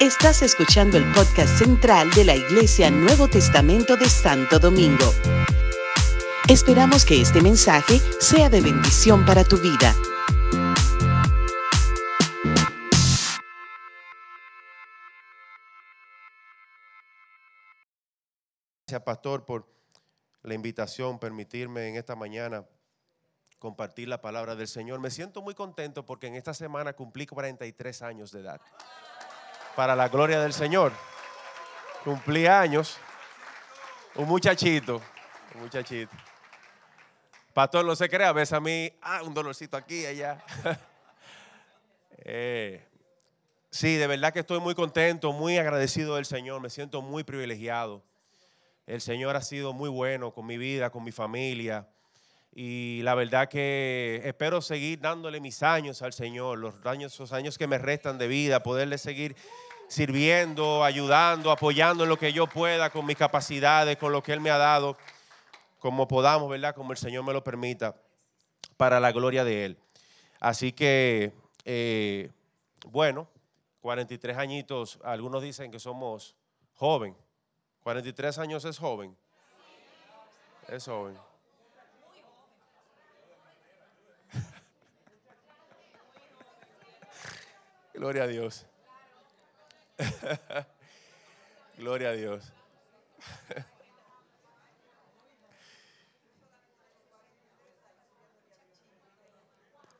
Estás escuchando el podcast central de la Iglesia Nuevo Testamento de Santo Domingo. Esperamos que este mensaje sea de bendición para tu vida. Gracias, pastor, por la invitación, permitirme en esta mañana compartir la palabra del Señor. Me siento muy contento porque en esta semana cumplí 43 años de edad. Para la gloria del Señor. Cumplí años. Un muchachito, un muchachito. Pastor, no se crea, ves a mí, ah, un dolorcito aquí, allá. Eh, sí, de verdad que estoy muy contento, muy agradecido del Señor, me siento muy privilegiado. El Señor ha sido muy bueno con mi vida, con mi familia. Y la verdad que espero seguir dándole mis años al Señor, los años, esos años que me restan de vida, poderle seguir sirviendo, ayudando, apoyando en lo que yo pueda, con mis capacidades, con lo que Él me ha dado, como podamos, ¿verdad? Como el Señor me lo permita, para la gloria de Él. Así que eh, bueno, 43 añitos, algunos dicen que somos joven. 43 años es joven. Es joven. Gloria a Dios. Gloria a Dios.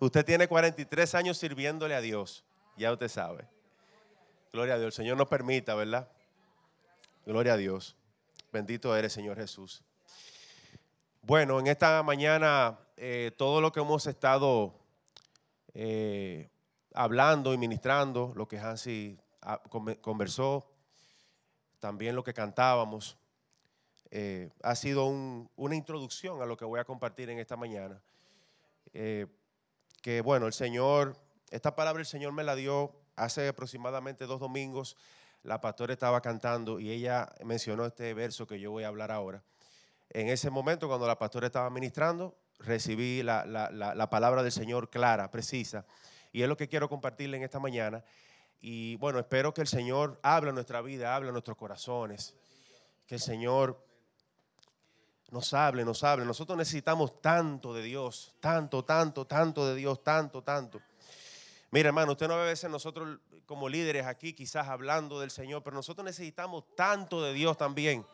Usted tiene 43 años sirviéndole a Dios, ya usted sabe. Gloria a Dios, el Señor nos permita, ¿verdad? Gloria a Dios. Bendito eres, Señor Jesús. Bueno, en esta mañana eh, todo lo que hemos estado eh, hablando y ministrando, lo que Hansi ah, conversó, también lo que cantábamos, eh, ha sido una introducción a lo que voy a compartir en esta mañana que bueno, el Señor, esta palabra el Señor me la dio hace aproximadamente dos domingos. La pastora estaba cantando y ella mencionó este verso que yo voy a hablar ahora. En ese momento, cuando la pastora estaba ministrando, recibí la, palabra del Señor clara, precisa. Y es lo que quiero compartirle en esta mañana. Y bueno, espero que el Señor hable en nuestra vida, hable en nuestros corazones. Que el Señor nos hable, nos hable. Nosotros necesitamos tanto de Dios, tanto, tanto, tanto de Dios, tanto, tanto. Mira, hermano, usted no ve a veces nosotros como líderes aquí quizás hablando del Señor, pero nosotros necesitamos tanto de Dios también.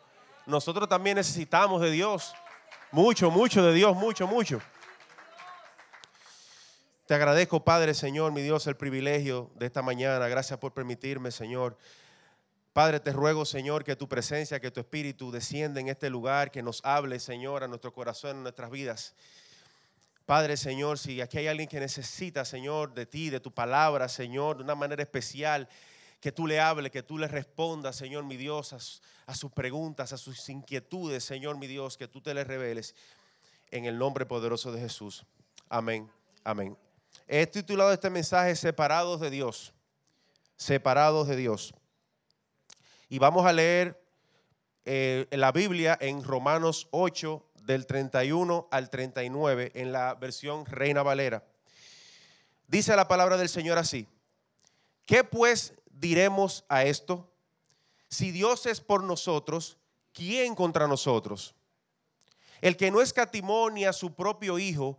Nosotros también necesitamos de Dios. Mucho, mucho de Dios, mucho, mucho. Te agradezco, Padre, Señor, mi Dios, el privilegio de esta mañana. Gracias por permitirme, Señor, Padre, te ruego, Señor, que tu presencia, que tu espíritu descienda en este lugar, que nos hable, Señor, a nuestro corazón, en nuestras vidas. Padre, Señor, si aquí hay alguien que necesita, Señor, de ti, de tu palabra, Señor, de una manera especial, que tú le hables, que tú le respondas, Señor, mi Dios, a, a sus preguntas, a sus inquietudes, Señor, mi Dios, que tú te les reveles en el nombre poderoso de Jesús. Amén, amén. He titulado este mensaje Separados de Dios, separados de Dios. Y vamos a leer eh, la Biblia en Romanos 8, del 31 al 39, en la versión Reina Valera. Dice la palabra del Señor así. ¿Qué pues diremos a esto? Si Dios es por nosotros, ¿quién contra nosotros? El que no escatimó ni a su propio Hijo,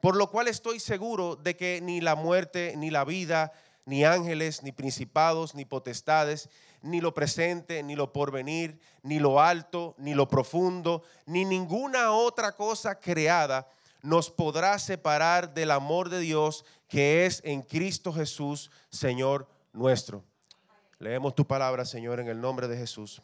Por lo cual estoy seguro de que ni la muerte, ni la vida, ni ángeles, ni principados, ni potestades, ni lo presente, ni lo porvenir, ni lo alto, ni lo profundo, ni ninguna otra cosa creada nos podrá separar del amor de Dios que es en Cristo Jesús, Señor nuestro. Leemos tu palabra, Señor, en el nombre de Jesús.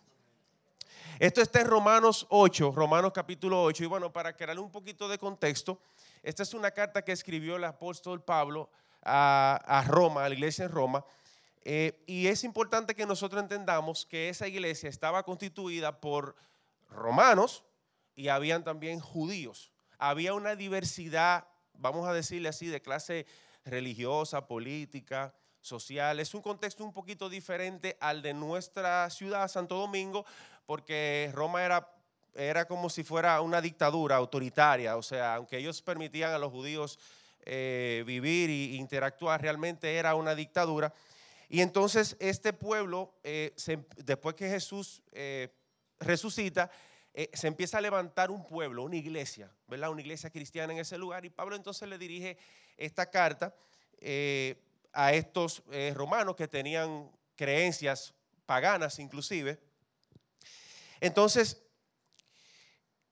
Esto está en Romanos 8, Romanos capítulo 8. Y bueno, para crearle un poquito de contexto, esta es una carta que escribió el apóstol Pablo a, Roma, a la iglesia en Roma. Eh, y es importante que nosotros entendamos que esa iglesia estaba constituida por romanos y habían también judíos. Había una diversidad, vamos a decirle así, de clase religiosa, política, social. Es un contexto un poquito diferente al de nuestra ciudad, Santo Domingo, porque Roma era, era como si fuera una dictadura autoritaria. O sea, aunque ellos permitían a los judíos eh, vivir e interactuar, realmente era una dictadura. Y entonces este pueblo, eh, después que Jesús eh, resucita, se empieza a levantar un pueblo, una iglesia, ¿verdad? Una iglesia cristiana en ese lugar. Y Pablo entonces le dirige esta carta a estos romanos que tenían creencias paganas inclusive. Entonces,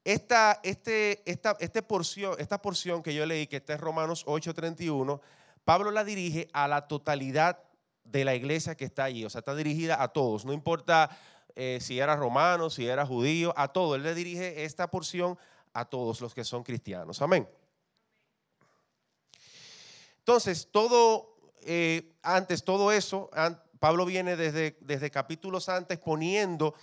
esta, este, esta, este porción, esta porción que yo leí, que está en Romanos 8:31, Pablo la dirige a la totalidad de la iglesia que está allí. O sea, está dirigida a todos. No importa eh, si era romano, si era judío, a todos. Él le dirige esta porción a todos los que son cristianos. Amén. Entonces, todo, eh, antes, todo eso, Pablo viene desde, desde capítulos antes poniendo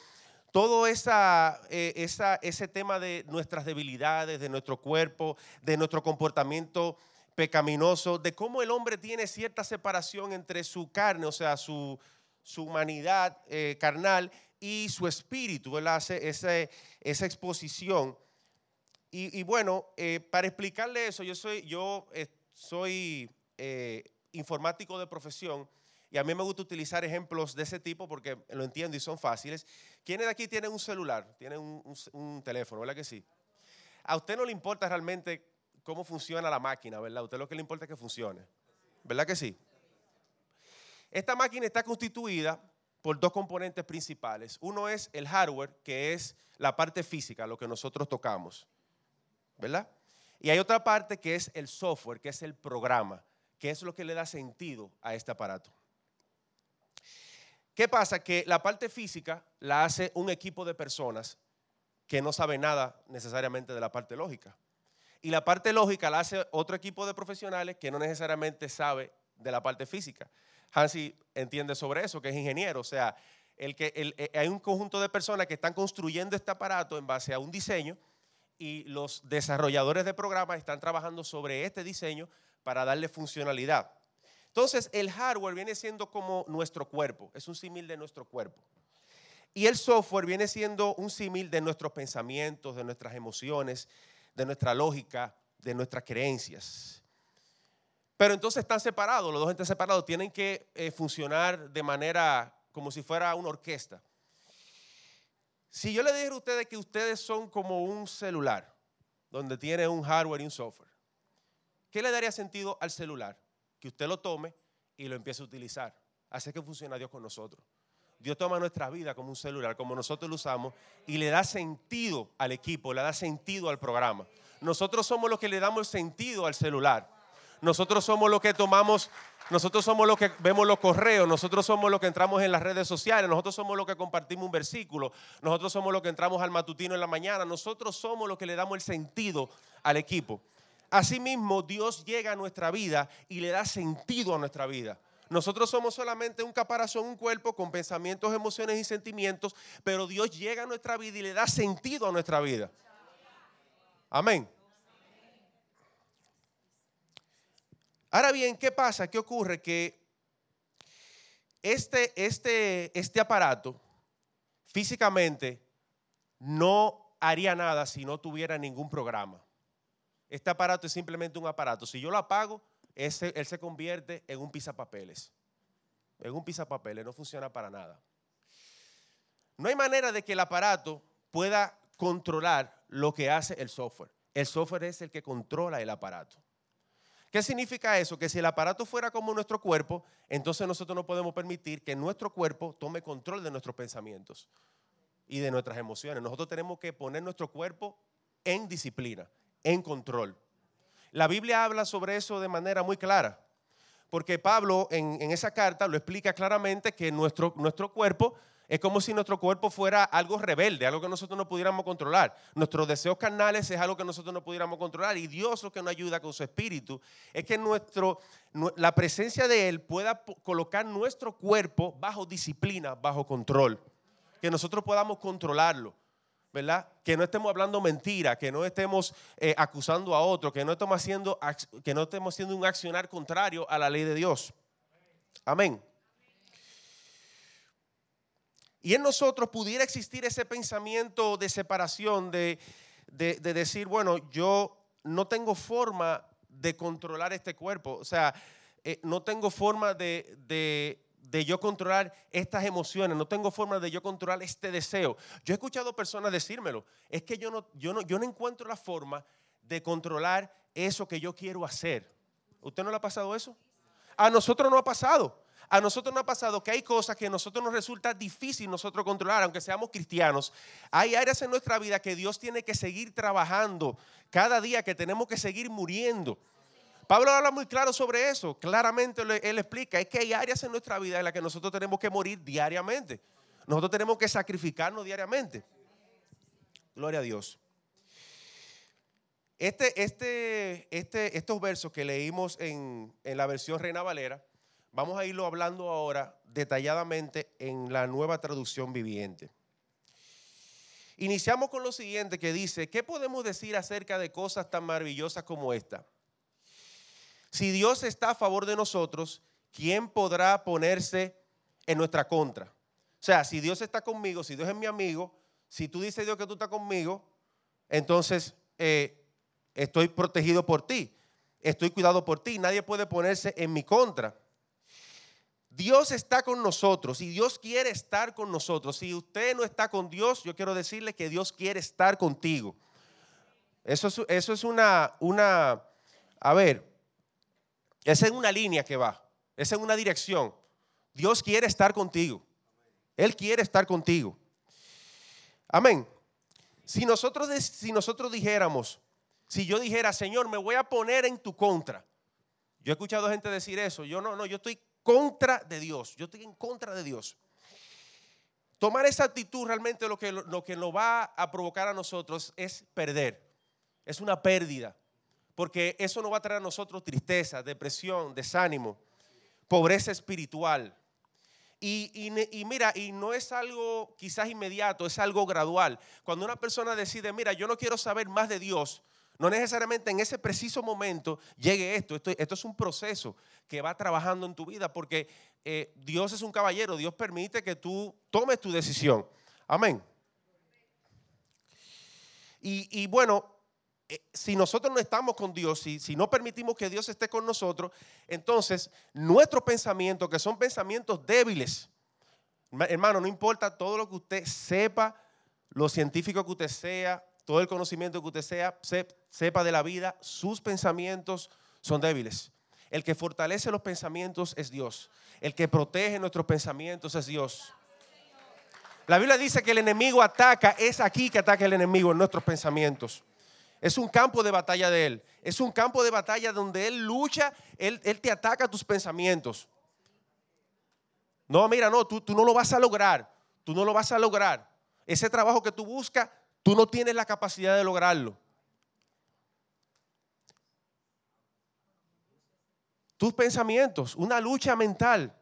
todo esa, eh, esa, ese tema de nuestras debilidades, de nuestro cuerpo, de nuestro comportamiento pecaminoso, de cómo el hombre tiene cierta separación entre su carne, o sea, su, su humanidad eh, carnal y su espíritu. Hace esa exposición. Y, bueno, eh, para explicarle eso, yo soy, yo, soy informático de profesión y a mí me gusta utilizar ejemplos de ese tipo porque lo entiendo y son fáciles. ¿Quiénes de aquí tienen un celular? Tienen un, teléfono, ¿verdad que sí? A usted no le importa realmente cómo funciona la máquina, ¿verdad? A usted lo que le importa es que funcione. ¿Verdad que sí? Esta máquina está constituida por dos componentes principales. Uno es el hardware, que es la parte física, lo que nosotros tocamos. ¿Verdad? Y hay otra parte que es el software, que es el programa, que es lo que le da sentido a este aparato. ¿Qué pasa? Que la parte física la hace un equipo de personas que no sabe nada necesariamente de la parte lógica. Y la parte lógica la hace otro equipo de profesionales que no necesariamente sabe de la parte física. Hansi entiende sobre eso, que es ingeniero. O sea, el que, eh, hay un conjunto de personas que están construyendo este aparato en base a un diseño y los desarrolladores de programas están trabajando sobre este diseño para darle funcionalidad. Entonces, el hardware viene siendo como nuestro cuerpo, es un símil de nuestro cuerpo. Y el software viene siendo un símil de nuestros pensamientos, de nuestras emociones, de nuestra lógica, de nuestras creencias. Pero entonces están separados, los dos están separados, tienen que eh, funcionar de manera como si fuera una orquesta. Si yo le dijera a ustedes que ustedes son como un celular, donde tiene un hardware y un software, ¿qué le daría sentido al celular? Que usted lo tome y lo empiece a utilizar. Así que funciona Dios con nosotros. Dios toma nuestra vida como un celular, como nosotros lo usamos, y le da sentido al equipo, le da sentido al programa. Nosotros somos los que le damos sentido al celular. Nosotros somos los que tomamos, nosotros somos los que vemos los correos, nosotros somos los que entramos en las redes sociales, nosotros somos los que compartimos un versículo, nosotros somos los que entramos al matutino en la mañana, nosotros somos los que le damos el sentido al equipo. Asimismo, Dios llega a nuestra vida y le da sentido a nuestra vida. Nosotros somos solamente un caparazón, un cuerpo con pensamientos, emociones y sentimientos, pero Dios llega a nuestra vida y le da sentido a nuestra vida. Amén. Ahora bien, ¿qué pasa? ¿Qué ocurre? Que este, este, este aparato físicamente no haría nada si no tuviera ningún programa. Este aparato es simplemente un aparato. Si yo lo apago, él se convierte en un pisapapeles. En un pisapapeles, no funciona para nada. No hay manera de que el aparato pueda controlar lo que hace el software. El software es el que controla el aparato. ¿Qué significa eso? Que si el aparato fuera como nuestro cuerpo, entonces nosotros no podemos permitir que nuestro cuerpo tome control de nuestros pensamientos y de nuestras emociones. Nosotros tenemos que poner nuestro cuerpo en disciplina, en control. La Biblia habla sobre eso de manera muy clara, porque Pablo en, esa carta lo explica claramente que nuestro, nuestro cuerpo es como si nuestro cuerpo fuera algo rebelde, algo que nosotros no pudiéramos controlar. Nuestros deseos carnales es algo que nosotros no pudiéramos controlar. Y Dios lo que nos ayuda con su espíritu es que nuestro, la presencia de Él pueda colocar nuestro cuerpo bajo disciplina, bajo control. Que nosotros podamos controlarlo. ¿Verdad? Que no estemos hablando mentira, que no estemos eh, acusando a otro, que no, estemos haciendo, que no estemos haciendo un accionar contrario a la ley de Dios. Amén. Y en nosotros pudiera existir ese pensamiento de separación, de, decir, bueno, yo no tengo forma de controlar este cuerpo, o sea, eh, no tengo forma de de yo controlar estas emociones, no tengo forma de yo controlar este deseo. Yo he escuchado personas decírmelo, es que yo no, yo no, yo no encuentro la forma de controlar eso que yo quiero hacer. ¿Usted no le ha pasado eso? A nosotros no ha pasado. A nosotros no ha pasado que hay cosas que a nosotros nos resulta difícil nosotros controlar, aunque seamos cristianos. Hay áreas en nuestra vida que Dios tiene que seguir trabajando cada día, que tenemos que seguir muriendo. Pablo habla muy claro sobre eso. Claramente él explica, es que hay áreas en nuestra vida en las que nosotros tenemos que morir diariamente. Nosotros tenemos que sacrificarnos diariamente. Gloria a Dios. Este, este, este, estos versos que leímos en, en la versión Reina Valera, vamos a irlo hablando ahora detalladamente en la nueva traducción viviente. Iniciamos con lo siguiente que dice, ¿qué podemos decir acerca de cosas tan maravillosas como esta? Si Dios está a favor de nosotros, ¿quién podrá ponerse en nuestra contra? O sea, si Dios está conmigo, si Dios es mi amigo, si tú dices Dios que tú estás conmigo, entonces eh, estoy protegido por ti, estoy cuidado por ti, nadie puede ponerse en mi contra. Dios está con nosotros y Dios quiere estar con nosotros. Si usted no está con Dios, yo quiero decirle que Dios quiere estar contigo. Eso es, eso es una, una, a ver, esa es una línea que va, esa es una dirección. Dios quiere estar contigo. Él quiere estar contigo. Amén. Si nosotros, si nosotros dijéramos, si yo dijera, Señor, me voy a poner en tu contra. Yo he escuchado gente decir eso. Yo no, no, yo estoy contra de Dios. Yo estoy en contra de Dios. Tomar esa actitud realmente lo que, lo que nos va a provocar a nosotros es perder. Es una pérdida porque eso no va a traer a nosotros tristeza, depresión, desánimo, pobreza espiritual. Y, mira, y no es algo quizás inmediato, es algo gradual. Cuando una persona decide, mira, yo no quiero saber más de Dios, no necesariamente en ese preciso momento llegue esto. Esto, es un proceso que va trabajando en tu vida porque eh, Dios es un caballero, Dios permite que tú tomes tu decisión. Amén. Y, bueno, si nosotros no estamos con Dios, si, si no permitimos que Dios esté con nosotros, entonces nuestros pensamientos, que son pensamientos débiles, hermano, no importa todo lo que usted sepa, lo científico que usted sea, todo el conocimiento que usted sea, sepa de la vida, sus pensamientos son débiles. El que fortalece los pensamientos es Dios. El que protege nuestros pensamientos es Dios. La Biblia dice que el enemigo ataca, es aquí que ataca el enemigo en nuestros pensamientos. Es un campo de batalla de Él. Es un campo de batalla donde Él lucha, Él, te ataca tus pensamientos. No, mira, no, tú, tú no lo vas a lograr. Tú no lo vas a lograr. Ese trabajo que tú buscas, tú no tienes la capacidad de lograrlo. Tus pensamientos, una lucha mental.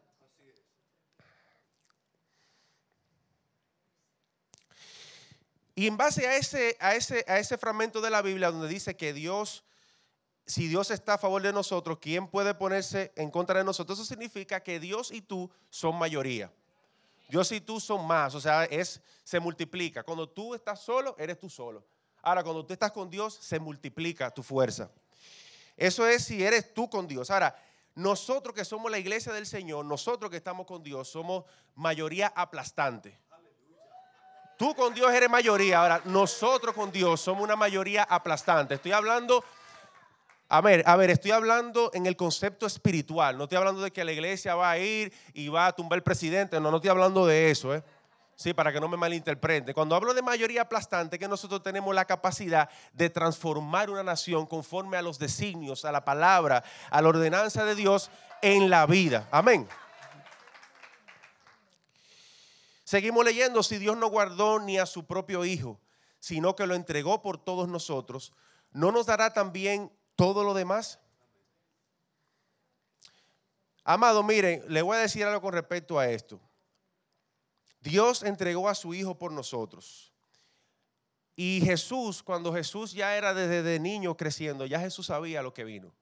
Y en base a ese, a, ese, a ese fragmento de la Biblia donde dice que Dios, si Dios está a favor de nosotros, ¿quién puede ponerse en contra de nosotros? Eso significa que Dios y tú son mayoría. Dios y tú son más, o sea, es, se multiplica. Cuando tú estás solo, eres tú solo. Ahora, cuando tú estás con Dios, se multiplica tu fuerza. Eso es si eres tú con Dios. Ahora, nosotros que somos la iglesia del Señor, nosotros que estamos con Dios, somos mayoría aplastante. Tú con Dios eres mayoría. Ahora, nosotros con Dios somos una mayoría aplastante. Estoy hablando A ver, a ver, estoy hablando en el concepto espiritual. No estoy hablando de que la iglesia va a ir y va a tumbar el presidente. No, no estoy hablando de eso, ¿eh? Sí, para que no me malinterprete. Cuando hablo de mayoría aplastante, que nosotros tenemos la capacidad de transformar una nación conforme a los designios, a la palabra, a la ordenanza de Dios en la vida. Amén. Seguimos leyendo, si Dios no guardó ni a su propio Hijo, sino que lo entregó por todos nosotros, ¿no nos dará también todo lo demás? Amado, miren, le voy a decir algo con respecto a esto. Dios entregó a su Hijo por nosotros. Y Jesús, cuando Jesús ya era desde niño creciendo, ya Jesús sabía lo que vino.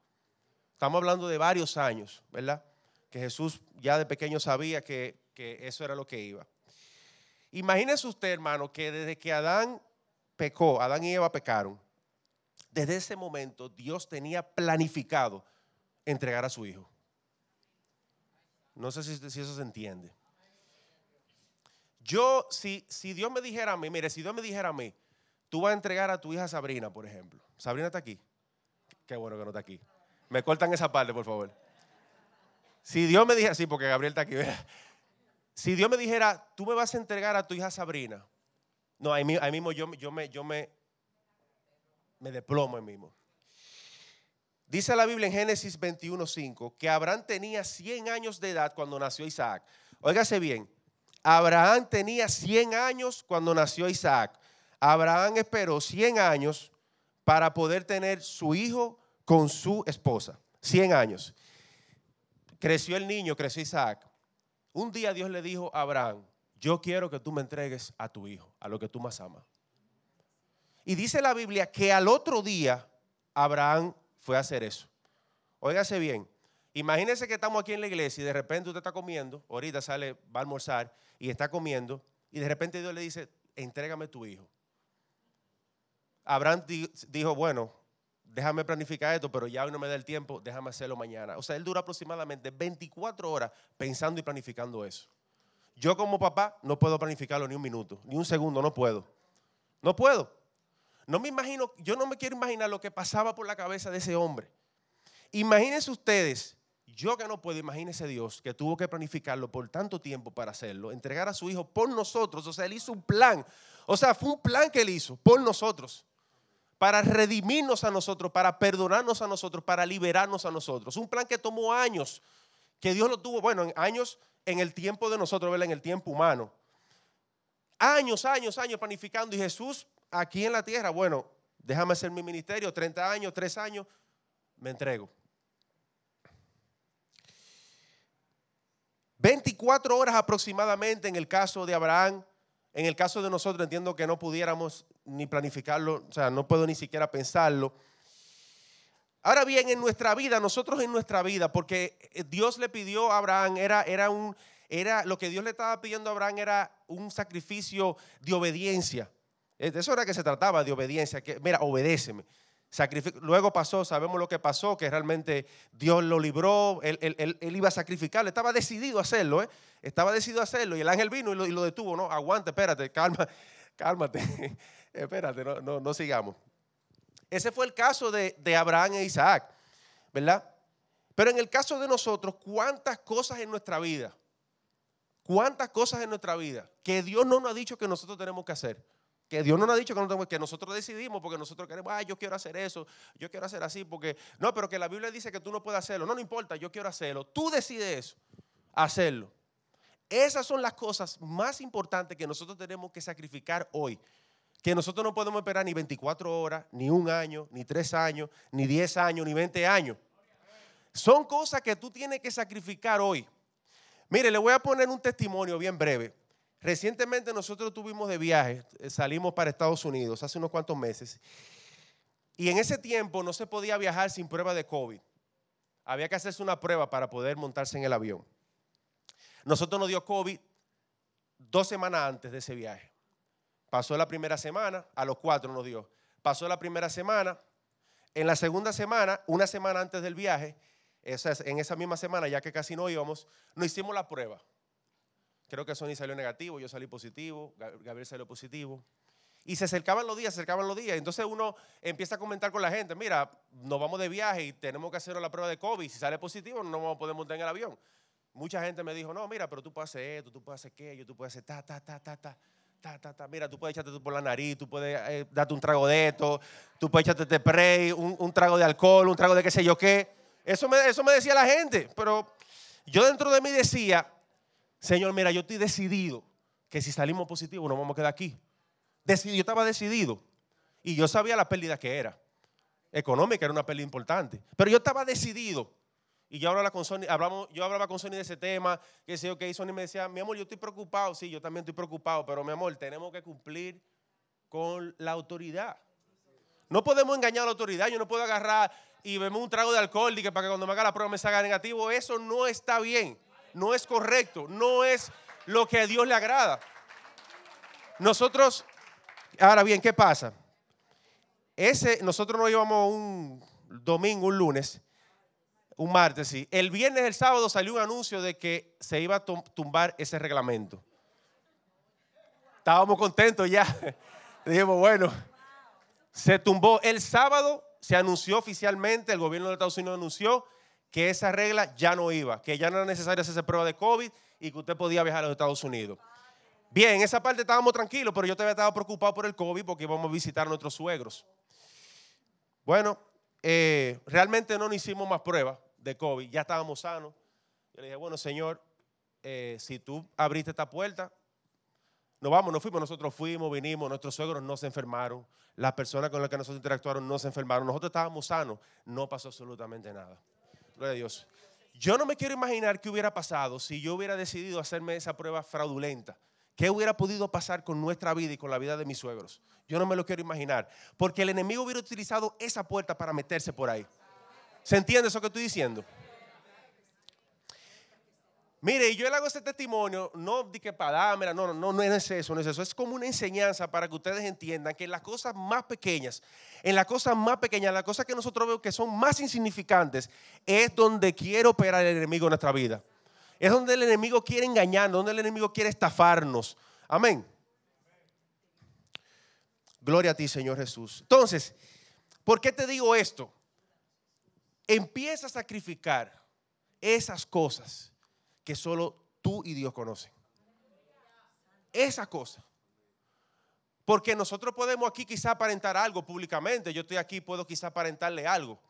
Estamos hablando de varios años, ¿verdad? Que Jesús ya de pequeño sabía que, que eso era lo que iba. Imagínese usted, hermano, que desde que Adán pecó, Adán y Eva pecaron, desde ese momento Dios tenía planificado entregar a su hijo. No sé si, eso se entiende. Yo, si, si Dios me dijera a mí, mire, si Dios me dijera a mí, tú vas a entregar a tu hija Sabrina, por ejemplo. Sabrina está aquí. Qué bueno que no está aquí. Me cortan esa parte, por favor. Si Dios me dijera, sí, porque Gabriel está aquí. Si Dios me dijera, tú me vas a entregar a tu hija Sabrina. No, ahí, mismo yo, yo, me, yo me, me deplomo ahí mismo. Dice la Biblia en Génesis 21.5 que Abraham tenía 100 años de edad cuando nació Isaac. Óigase bien, Abraham tenía 100 años cuando nació Isaac. Abraham esperó 100 años para poder tener su hijo con su esposa. 100 años. Creció el niño, creció Isaac. Un día Dios le dijo a Abraham, yo quiero que tú me entregues a tu hijo, a lo que tú más amas. Y dice la Biblia que al otro día Abraham fue a hacer eso. Óigase bien, imagínese que estamos aquí en la iglesia y de repente usted está comiendo, ahorita sale, va a almorzar y está comiendo y de repente Dios le dice, entrégame tu hijo. Abraham dijo, bueno, déjame planificar esto, pero ya hoy no me da el tiempo, déjame hacerlo mañana. O sea, él dura aproximadamente 24 horas pensando y planificando eso. Yo como papá no puedo planificarlo ni un minuto, ni un segundo, no puedo. No puedo. No me imagino, yo no me quiero imaginar lo que pasaba por la cabeza de ese hombre. Imagínense ustedes yo que no puedo, imagínese Dios que tuvo que planificarlo por tanto tiempo para hacerlo, entregar a su hijo por nosotros. O sea, él hizo un plan. O sea, fue un plan que él hizo por nosotros. Para redimirnos a nosotros, para perdonarnos a nosotros, para liberarnos a nosotros. Un plan que tomó años, que Dios lo tuvo, bueno, años en el tiempo de nosotros, ¿verdad? en el tiempo humano. Años, años, años planificando. Y Jesús aquí en la tierra, bueno, déjame hacer mi ministerio, 30 años, 3 años, me entrego. 24 horas aproximadamente en el caso de Abraham. En el caso de nosotros entiendo que no pudiéramos ni planificarlo, o sea, no puedo ni siquiera pensarlo. Ahora bien, en nuestra vida, nosotros en nuestra vida, porque Dios le pidió a Abraham, era, era un, era, lo que Dios le estaba pidiendo a Abraham era un sacrificio de obediencia. De eso era que se trataba, de obediencia. Que, mira, obedéceme. Luego pasó, sabemos lo que pasó, que realmente Dios lo libró, él, iba a sacrificarlo, estaba decidido a hacerlo, ¿eh? estaba decidido a hacerlo y el ángel vino y lo, detuvo, no, aguante, espérate, calma, cálmate, espérate, no, no, sigamos. Ese fue el caso de, de Abraham e Isaac, ¿verdad? Pero en el caso de nosotros, ¿cuántas cosas en nuestra vida? ¿Cuántas cosas en nuestra vida que Dios no nos ha dicho que nosotros tenemos que hacer? Que Dios no nos ha dicho que, nosotros decidimos porque nosotros queremos, ah, yo quiero hacer eso, yo quiero hacer así, porque no, pero que la Biblia dice que tú no puedes hacerlo. No, no importa, yo quiero hacerlo. Tú decides eso, hacerlo. Esas son las cosas más importantes que nosotros tenemos que sacrificar hoy. Que nosotros no podemos esperar ni 24 horas, ni un año, ni tres años, ni 10 años, ni 20 años. Son cosas que tú tienes que sacrificar hoy. Mire, le voy a poner un testimonio bien breve. Recientemente nosotros tuvimos de viaje, eh, salimos para Estados Unidos hace unos cuantos meses, y en ese tiempo no se podía viajar sin prueba de COVID. Había que hacerse una prueba para poder montarse en el avión. Nosotros nos dio COVID dos semanas antes de ese viaje. Pasó la primera semana, a los cuatro nos dio. Pasó la primera semana, en la segunda semana, una semana antes del viaje, en esa misma semana, ya que casi no íbamos, nos hicimos la prueba. Creo que Sony salió negativo, yo salí positivo, Gabriel salió positivo. Y se acercaban los días, se acercaban los días. Entonces uno empieza a comentar con la gente, mira, nos vamos de viaje y tenemos que hacer la prueba de COVID. Si sale positivo, no poder montar en el avión. Mucha gente me dijo, no, mira, pero tú puedes hacer esto, tú puedes hacer aquello, tú puedes hacer ta, ta, ta, ta, ta. Mira, tú puedes echarte por la nariz, tú puedes eh, darte un trago de esto, tú puedes echarte este spray, un, un, trago de alcohol, un trago de qué sé yo qué. Eso me, eso me decía la gente, pero yo dentro de mí decía, Señor, mira, yo estoy decidido que si salimos positivos nos vamos a quedar aquí. Decidido, yo estaba decidido y yo sabía la pérdida que era. Económica era una pérdida importante, pero yo estaba decidido. Y yo hablaba con Sony, hablamos, yo hablaba con Sony de ese tema, que sé, ok, Sony me decía, mi amor, yo estoy preocupado, sí, yo también estoy preocupado, pero mi amor, tenemos que cumplir con la autoridad. No podemos engañar a la autoridad, yo no puedo agarrar y beber un trago de alcohol y que para que cuando me haga la prueba me salga negativo, eso no está bien, no es correcto, no es lo que a Dios le agrada. Nosotros, ahora bien, ¿qué pasa? Ese, nosotros nos íbamos un domingo, un lunes, un martes, sí. El viernes, el sábado salió un anuncio de que se iba a tumbar ese reglamento. Estábamos contentos ya. Dijimos, bueno, se tumbó. El sábado se anunció oficialmente, el gobierno de Estados Unidos anunció que esa regla ya no iba, que ya no era necesario hacerse prueba de COVID y que usted podía viajar a los Estados Unidos. Bien, en esa parte estábamos tranquilos, pero yo todavía estaba preocupado por el COVID porque íbamos a visitar a nuestros suegros. Bueno, eh, realmente no hicimos más pruebas de COVID, ya estábamos sanos. Yo le dije, bueno, Señor, eh, si tú abriste esta puerta, nos vamos, nos fuimos, nosotros fuimos, vinimos, nuestros suegros no se enfermaron, las personas con las que nosotros interactuaron no se enfermaron, nosotros estábamos sanos, no pasó absolutamente nada. Gloria a Dios. Yo no me quiero imaginar qué hubiera pasado si yo hubiera decidido hacerme esa prueba fraudulenta. ¿Qué hubiera podido pasar con nuestra vida y con la vida de mis suegros? Yo no me lo quiero imaginar. Porque el enemigo hubiera utilizado esa puerta para meterse por ahí. ¿Se entiende eso que estoy diciendo? Mire, yo le hago este testimonio, no de que para no, no, no, no es eso, no es eso. Es como una enseñanza para que ustedes entiendan que en las cosas más pequeñas, en las cosas más pequeñas, las cosas que nosotros vemos que son más insignificantes, es donde quiere operar el enemigo en nuestra vida. Es donde el enemigo quiere engañarnos, donde el enemigo quiere estafarnos. Amén. Gloria a ti, Señor Jesús. Entonces, ¿por qué te digo esto? Empieza a sacrificar esas cosas que solo tú y Dios conocen. Esa cosa. Porque nosotros podemos aquí quizá aparentar algo públicamente. Yo estoy aquí, puedo quizá aparentarle algo.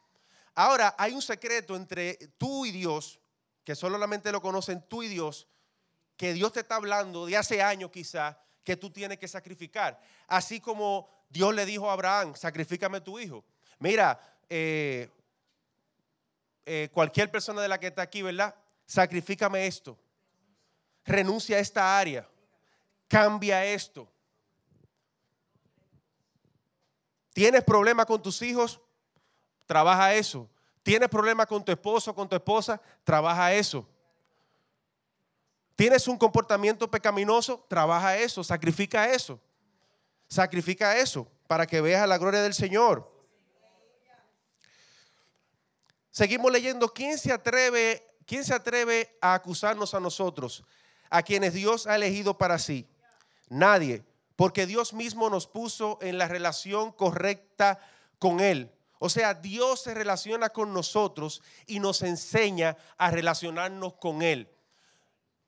Ahora, hay un secreto entre tú y Dios, que solamente lo conocen tú y Dios, que Dios te está hablando de hace años quizá, que tú tienes que sacrificar. Así como Dios le dijo a Abraham, sacrifícame tu hijo. Mira, eh, eh, cualquier persona de la que está aquí, ¿verdad? sacrifícame esto, renuncia a esta área, cambia esto. ¿Tienes problemas con tus hijos? Trabaja eso. ¿Tienes problemas con tu esposo, con tu esposa? Trabaja eso. ¿Tienes un comportamiento pecaminoso? Trabaja eso, sacrifica eso. Sacrifica eso para que veas la gloria del Señor. Seguimos leyendo. ¿Quién se atreve ¿quién se atreve a acusarnos a nosotros, a quienes Dios ha elegido para sí? Nadie, porque Dios mismo nos puso en la relación correcta con Él. O sea, Dios se relaciona con nosotros y nos enseña a relacionarnos con Él.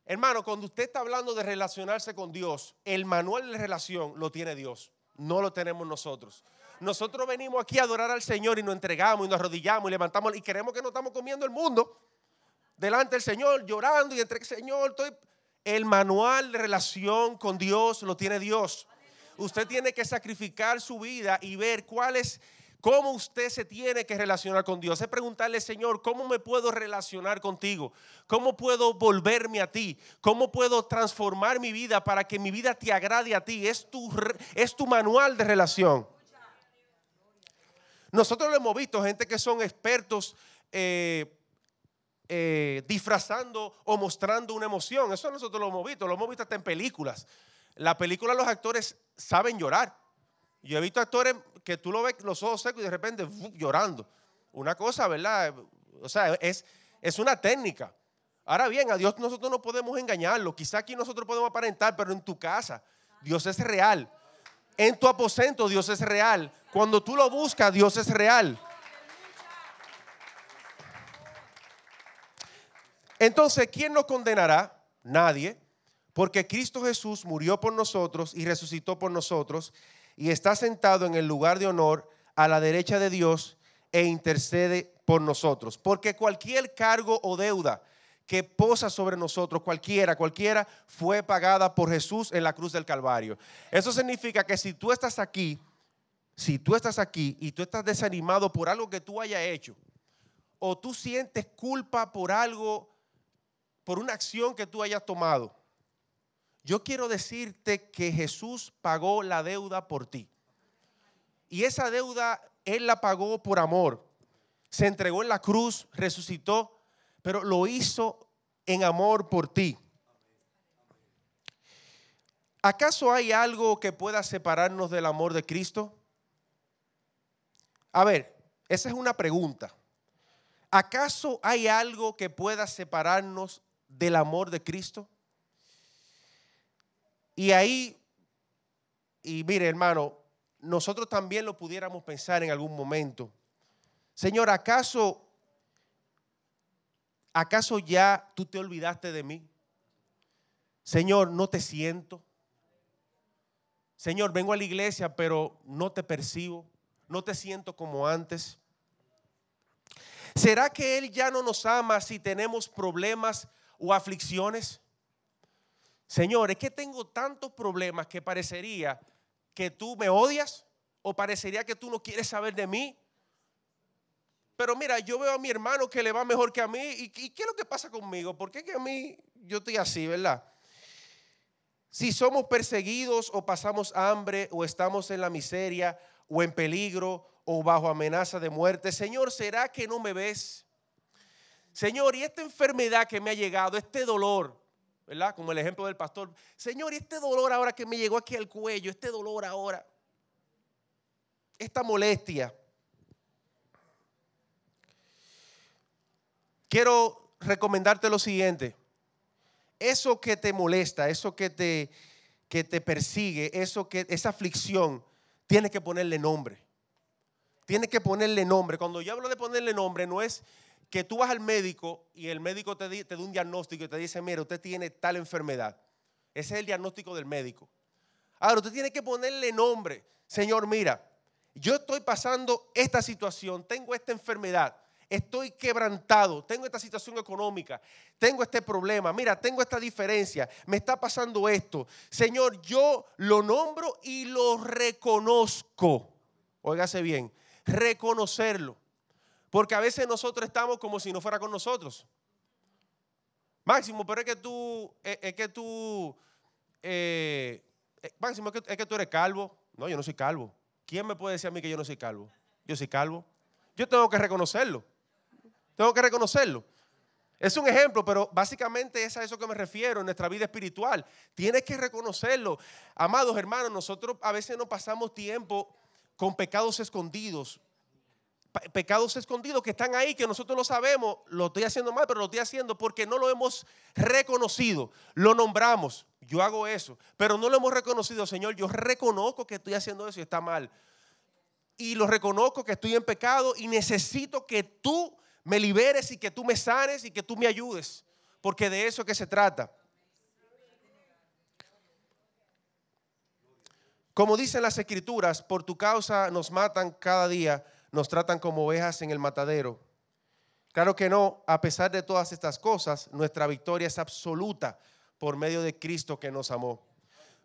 Hermano, cuando usted está hablando de relacionarse con Dios, el manual de relación lo tiene Dios, no lo tenemos nosotros. Nosotros venimos aquí a adorar al Señor y nos entregamos y nos arrodillamos y levantamos y queremos que no estamos comiendo el mundo delante del Señor llorando y entre el Señor estoy... El manual de relación con Dios lo tiene Dios. Usted tiene que sacrificar su vida y ver cuál es, cómo usted se tiene que relacionar con Dios. Es preguntarle, Señor, ¿cómo me puedo relacionar contigo? ¿Cómo puedo volverme a ti? ¿Cómo puedo transformar mi vida para que mi vida te agrade a ti? Es tu, es tu manual de relación. Nosotros lo hemos visto, gente que son expertos eh, eh, disfrazando o mostrando una emoción. Eso nosotros lo hemos visto, lo hemos visto hasta en películas. La película los actores saben llorar. Yo he visto actores que tú lo ves los ojos secos y de repente llorando. Una cosa, ¿verdad? O sea, es, es una técnica. Ahora bien, a Dios nosotros no podemos engañarlo. Quizá aquí nosotros podemos aparentar, pero en tu casa Dios es real. En tu aposento Dios es real. Cuando tú lo buscas, Dios es real. Entonces, ¿quién nos condenará? Nadie, porque Cristo Jesús murió por nosotros y resucitó por nosotros y está sentado en el lugar de honor a la derecha de Dios e intercede por nosotros. Porque cualquier cargo o deuda que posa sobre nosotros, cualquiera, cualquiera, fue pagada por Jesús en la cruz del Calvario. Eso significa que si tú estás aquí, si tú estás aquí y tú estás desanimado por algo que tú hayas hecho, o tú sientes culpa por algo, por una acción que tú hayas tomado, yo quiero decirte que Jesús pagó la deuda por ti. Y esa deuda Él la pagó por amor. Se entregó en la cruz, resucitó pero lo hizo en amor por ti. ¿Acaso hay algo que pueda separarnos del amor de Cristo? A ver, esa es una pregunta. ¿Acaso hay algo que pueda separarnos del amor de Cristo? Y ahí, y mire hermano, nosotros también lo pudiéramos pensar en algún momento. Señor, ¿acaso ¿acaso ya tú te olvidaste de mí? Señor, no te siento. Señor, vengo a la iglesia, pero no te percibo, no te siento como antes. ¿Será que Él ya no nos ama si tenemos problemas o aflicciones? Señor, es que tengo tantos problemas que parecería que tú me odias o parecería que tú no quieres saber de mí pero mira, yo veo a mi hermano que le va mejor que a mí. ¿Y, qué es lo que pasa conmigo? ¿Por qué que a mí yo estoy así, verdad? Si somos perseguidos o pasamos hambre o estamos en la miseria o en peligro o bajo amenaza de muerte, Señor, ¿será que no me ves? Señor, y esta enfermedad que me ha llegado, este dolor, ¿verdad? Como el ejemplo del pastor. Señor, y este dolor ahora que me llegó aquí al cuello, este dolor ahora, esta molestia. quiero recomendarte lo siguiente. Eso que te molesta, eso que te, que te persigue, eso que, esa aflicción, tienes que ponerle nombre. Tienes que ponerle nombre. Cuando yo hablo de ponerle nombre, no es que tú vas al médico y el médico te, te da un diagnóstico y te dice, mira, usted tiene tal enfermedad. Ese es el diagnóstico del médico. Ahora, usted tiene que ponerle nombre. Señor, mira, yo estoy pasando esta situación, tengo esta enfermedad estoy quebrantado, tengo esta situación económica, tengo este problema, mira, tengo esta diferencia, me está pasando esto. Señor, yo lo nombro y lo reconozco. Óigase bien, reconocerlo. Porque a veces nosotros estamos como si no fuera con nosotros. Máximo, pero es que tú, es, que tú, eh, eh, Máximo, es que, es que tú eres calvo. No, yo no soy calvo. ¿Quién me puede decir a mí que yo no soy calvo? Yo soy calvo. Yo tengo que reconocerlo. Tengo que reconocerlo. Es un ejemplo, pero básicamente es a eso que me refiero en nuestra vida espiritual. Tienes que reconocerlo. Amados hermanos, nosotros a veces no pasamos tiempo con pecados escondidos. Pecados escondidos que están ahí, que nosotros lo sabemos, lo estoy haciendo mal, pero lo estoy haciendo porque no lo hemos reconocido. Lo nombramos, yo hago eso, pero no lo hemos reconocido, Señor. Yo reconozco que estoy haciendo eso y está mal. Y lo reconozco que estoy en pecado y necesito que tú me liberes y que tú me sanes y que tú me ayudes, porque de eso es que se trata. Como dicen las escrituras, por tu causa nos matan cada día, nos tratan como ovejas en el matadero. Claro que no, a pesar de todas estas cosas, nuestra victoria es absoluta por medio de Cristo que nos amó.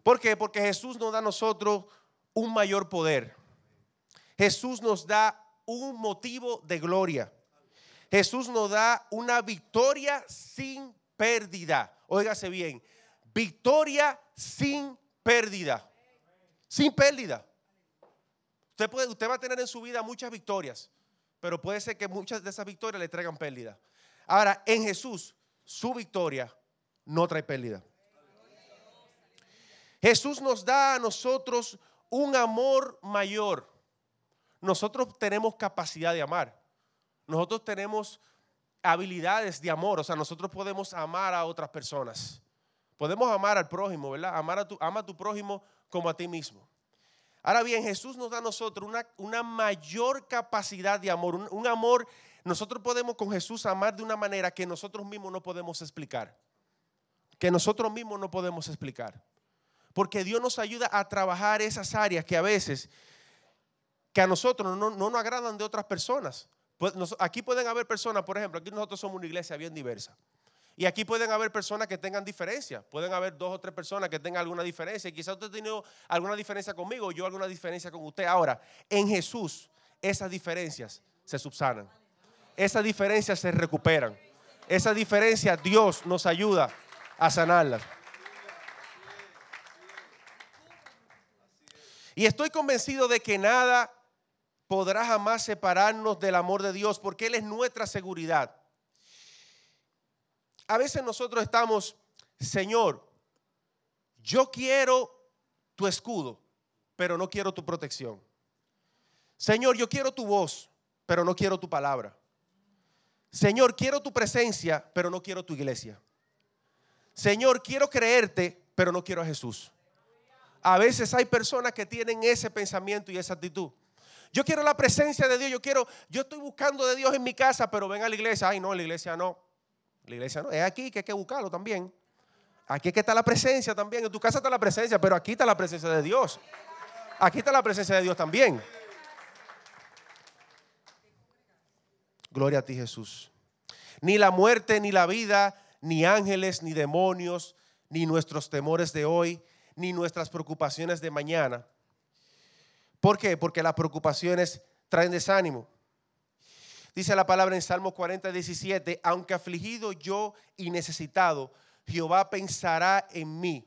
¿Por qué? Porque Jesús nos da a nosotros un mayor poder. Jesús nos da un motivo de gloria. Jesús nos da una victoria sin pérdida. Óigase bien, victoria sin pérdida. Sin pérdida. Usted, va a tener en su vida muchas victorias, pero puede ser que muchas de esas victorias le traigan pérdida. Ahora, en Jesús, su victoria no trae pérdida. Jesús nos da a nosotros un amor mayor. Nosotros tenemos capacidad de amar. Nosotros tenemos habilidades de amor, o sea, nosotros podemos amar a otras personas. Podemos amar al prójimo, ¿verdad? Amar a tu, ama a tu prójimo como a ti mismo. Ahora bien, Jesús nos da a nosotros una, una mayor capacidad de amor, un, amor, nosotros podemos con Jesús amar de una manera que nosotros mismos no podemos explicar, que nosotros mismos no podemos explicar. Porque Dios nos ayuda a trabajar esas áreas que a veces, que a nosotros no, no nos agradan de otras personas. Pues aquí pueden haber personas, por ejemplo, aquí nosotros somos una iglesia bien diversa. Y aquí pueden haber personas que tengan diferencias. Pueden haber dos o tres personas que tengan alguna diferencia. Y quizás usted ha alguna diferencia conmigo yo alguna diferencia con usted. Ahora, en Jesús, esas diferencias se subsanan. Esas diferencias se recuperan. Esas diferencias Dios nos ayuda a sanarlas. Y estoy convencido de que nada podrá jamás separarnos del amor de Dios porque Él es nuestra seguridad. A veces nosotros estamos, Señor, yo quiero tu escudo, pero no quiero tu protección. Señor, yo quiero tu voz, pero no quiero tu palabra. Señor, quiero tu presencia, pero no quiero tu iglesia. Señor, quiero creerte, pero no quiero a Jesús. A veces hay personas que tienen ese pensamiento y esa actitud. Yo quiero la presencia de Dios, yo quiero, yo estoy buscando de Dios en mi casa, pero ven a la iglesia. Ay, no, la iglesia no. La iglesia no. Es aquí que hay que buscarlo también. Aquí es que está la presencia también. En tu casa está la presencia, pero aquí está la presencia de Dios. Aquí está la presencia de Dios también. Gloria a ti, Jesús. Ni la muerte, ni la vida, ni ángeles, ni demonios, ni nuestros temores de hoy, ni nuestras preocupaciones de mañana. ¿Por qué? Porque las preocupaciones traen desánimo. Dice la palabra en Salmo 40, 17, aunque afligido yo y necesitado, Jehová pensará en mí.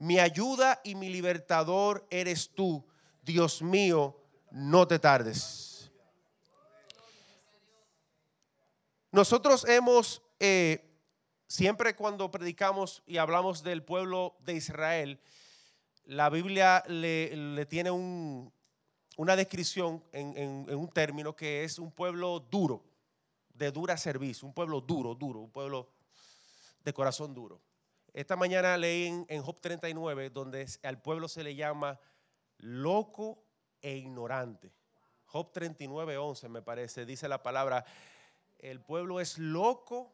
Mi ayuda y mi libertador eres tú. Dios mío, no te tardes. Nosotros hemos, eh, siempre cuando predicamos y hablamos del pueblo de Israel, la Biblia le, le tiene un, una descripción en, un término que es un pueblo duro, de dura servicio, un pueblo duro, duro, un pueblo de corazón duro. Esta mañana leí en, en Job 39 donde al pueblo se le llama loco e ignorante. Job 39, 11 me parece, dice la palabra, el pueblo es loco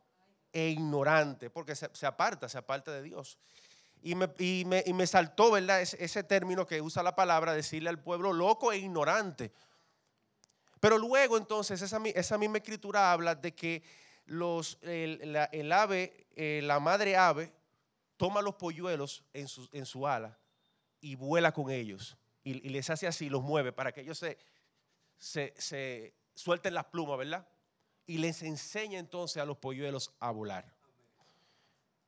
e ignorante, porque se aparta, se aparta de Dios. Y me, y me- y me saltó, ¿verdad? Ese, término que usa la palabra, decirle al pueblo loco e ignorante. Pero luego entonces esa, esa misma escritura habla de que los, el, la- el ave, eh, la madre ave, toma los polluelos en su, en su ala y vuela con ellos. Y, y les hace así, los mueve para que ellos se, se, se suelten las plumas, ¿verdad? Y les enseña entonces a los polluelos a volar.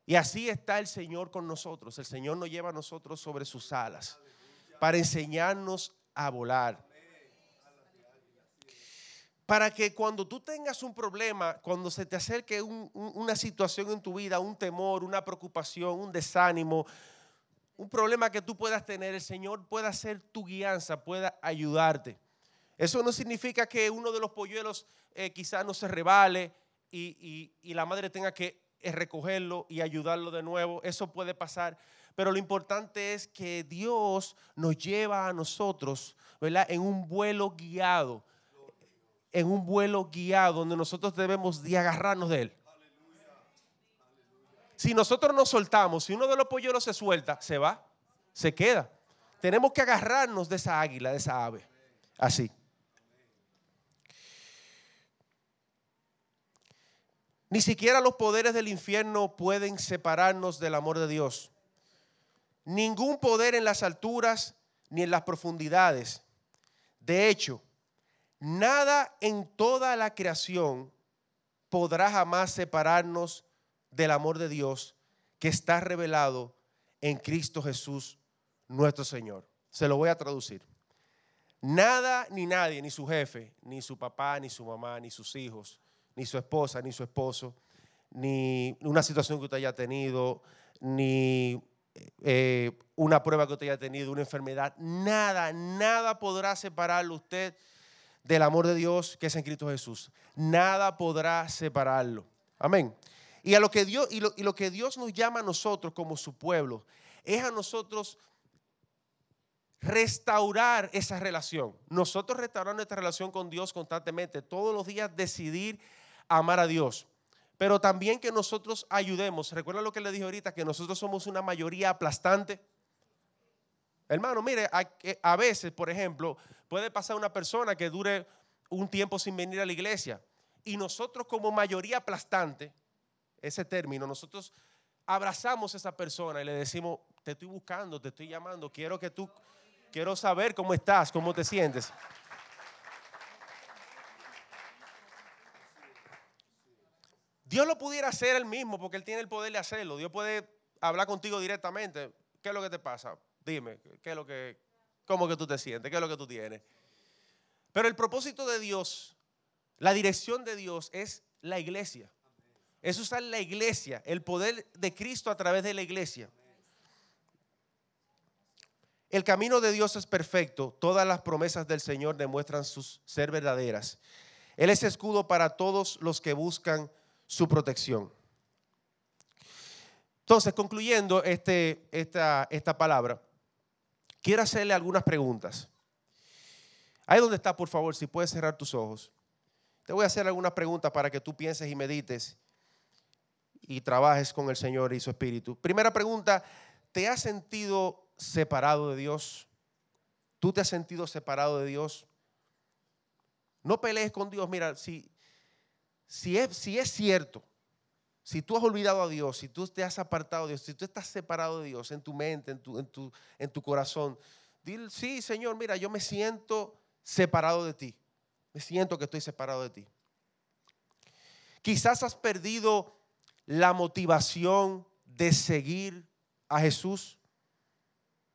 Y así está el Señor con nosotros. El Señor nos lleva a nosotros sobre sus alas para enseñarnos a volar. Para que cuando tú tengas un problema, cuando se te acerque un- un- una situación en tu vida, un temor, una preocupación, un desánimo, un problema que tú puedas tener, el Señor pueda ser tu guianza, pueda ayudarte. Eso no significa que uno de los polluelos eh, quizás no se y- y la madre tenga que eh, recogerlo y ayudarlo de nuevo. Eso puede pasar. Pero lo importante es que Dios nos lleva a nosotros, ¿verdad? En un vuelo guiado. En un vuelo guiado donde nosotros debemos de agarrarnos de Él. Si nosotros nos soltamos, si uno de los polluelos se suelta, se va, se queda. Tenemos que agarrarnos de esa águila, de esa ave. Así. Ni siquiera los poderes del infierno pueden separarnos del amor de Dios. Ningún poder en las alturas ni en las profundidades. De hecho, nada en toda la creación podrá jamás separarnos del amor de Dios que está revelado en Cristo Jesús, nuestro Señor. Se lo voy a traducir. Nada ni nadie, ni su jefe, ni su papá, ni su mamá, ni sus hijos, ni su esposa, ni su esposo, ni una situación que usted haya tenido, ni eh, una prueba que usted haya tenido, una enfermedad, nada, nada podrá separarlo usted del amor de Dios que es en Cristo Jesús. Nada podrá separarlo. Amén. Y a lo que Dios y lo, y lo que Dios nos llama a nosotros como su pueblo es a nosotros restaurar esa relación. Nosotros restauramos nuestra relación con Dios constantemente, todos los días decidir amar a Dios. Pero también que nosotros ayudemos. Recuerda lo que le dije ahorita, que nosotros somos una mayoría aplastante. Hermano, mire, a, veces, por ejemplo, puede pasar una persona que dure un tiempo sin venir a la iglesia. Y nosotros como mayoría aplastante, ese término, nosotros abrazamos a esa persona y le decimos, te estoy buscando, te estoy llamando, quiero que tú, quiero saber cómo estás, cómo te sientes. Dios lo pudiera hacer él mismo porque él tiene el poder de hacerlo. Dios puede hablar contigo directamente. ¿Qué es lo que te pasa? Dime, ¿qué es lo que, cómo que tú te sientes? ¿Qué es lo que tú tienes? Pero el propósito de Dios, la dirección de Dios es la iglesia. Es usar la iglesia, el poder de Cristo a través de la iglesia. El camino de Dios es perfecto. Todas las promesas del Señor demuestran sus, ser verdaderas. Él es escudo para todos los que buscan su protección. Entonces, concluyendo este, esta, esta palabra, quiero hacerle algunas preguntas. Ahí donde está, por favor, si puedes cerrar tus ojos. Te voy a hacer algunas preguntas para que tú pienses y medites y trabajes con el Señor y su Espíritu. Primera pregunta, ¿te has sentido separado de Dios? ¿Tú te has sentido separado de Dios? No pelees con Dios. Mira, si, si, es, si es cierto, si tú has olvidado a Dios, si tú te has apartado de Dios, si tú estás separado de Dios en tu mente, en tu, en tu, en tu corazón, dile, sí, Señor, mira, yo me siento separado de ti. Me siento que estoy separado de ti. Quizás has perdido la motivación de seguir a Jesús.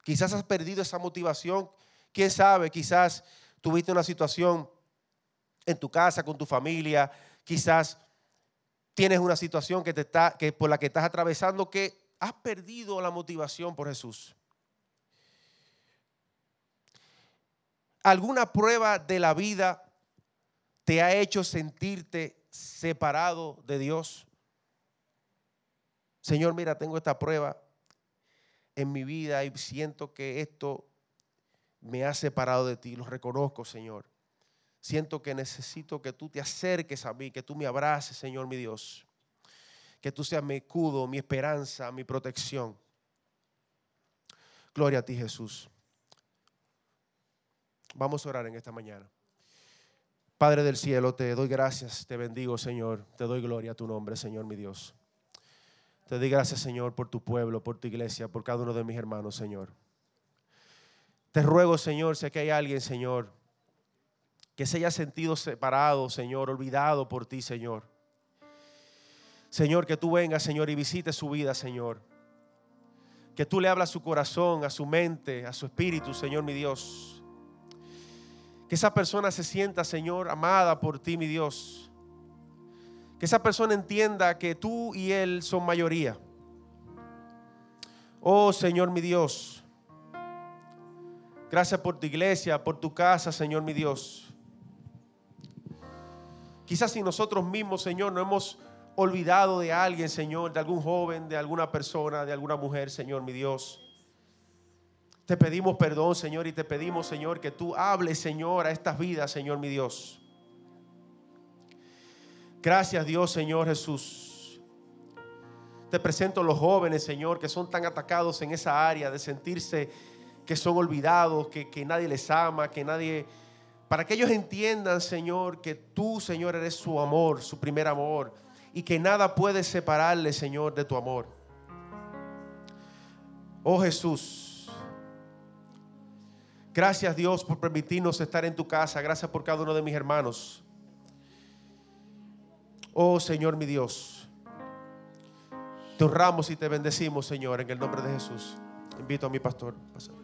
Quizás has perdido esa motivación. ¿Quién sabe? Quizás tuviste una situación en tu casa, con tu familia. Quizás tienes una situación que te está, que por la que estás atravesando que has perdido la motivación por Jesús. ¿Alguna prueba de la vida te ha hecho sentirte separado de Dios? Señor, mira, tengo esta prueba en mi vida y siento que esto me ha separado de ti. Lo reconozco, Señor. Siento que necesito que tú te acerques a mí, que tú me abraces, Señor mi Dios. Que tú seas mi escudo, mi esperanza, mi protección. Gloria a ti, Jesús. Vamos a orar en esta mañana. Padre del cielo, te doy gracias, te bendigo, Señor. Te doy gloria a tu nombre, Señor mi Dios. Te doy gracias, Señor, por tu pueblo, por tu iglesia, por cada uno de mis hermanos, Señor. Te ruego, Señor, si aquí hay alguien, Señor, que se haya sentido separado, Señor, olvidado por ti, Señor. Señor, que tú vengas, Señor, y visites su vida, Señor. Que tú le hablas a su corazón, a su mente, a su espíritu, Señor, mi Dios. Que esa persona se sienta, Señor, amada por ti, mi Dios. Que esa persona entienda que tú y él son mayoría. Oh, Señor, mi Dios. Gracias por tu iglesia, por tu casa, Señor, mi Dios. Quizás si nosotros mismos, Señor, no hemos olvidado de alguien, Señor, de algún joven, de alguna persona, de alguna mujer, Señor, mi Dios. Te pedimos perdón, Señor, y te pedimos, Señor, que tú hables, Señor, a estas vidas, Señor, mi Dios. Gracias, Dios, Señor Jesús. Te presento los jóvenes, Señor, que son tan atacados en esa área de sentirse que son olvidados, que, que nadie les ama, que nadie para que ellos entiendan, Señor, que tú, Señor, eres su amor, su primer amor, y que nada puede separarle, Señor, de tu amor. Oh Jesús, gracias Dios por permitirnos estar en tu casa, gracias por cada uno de mis hermanos. Oh Señor mi Dios, te honramos y te bendecimos, Señor, en el nombre de Jesús. Invito a mi pastor. pastor.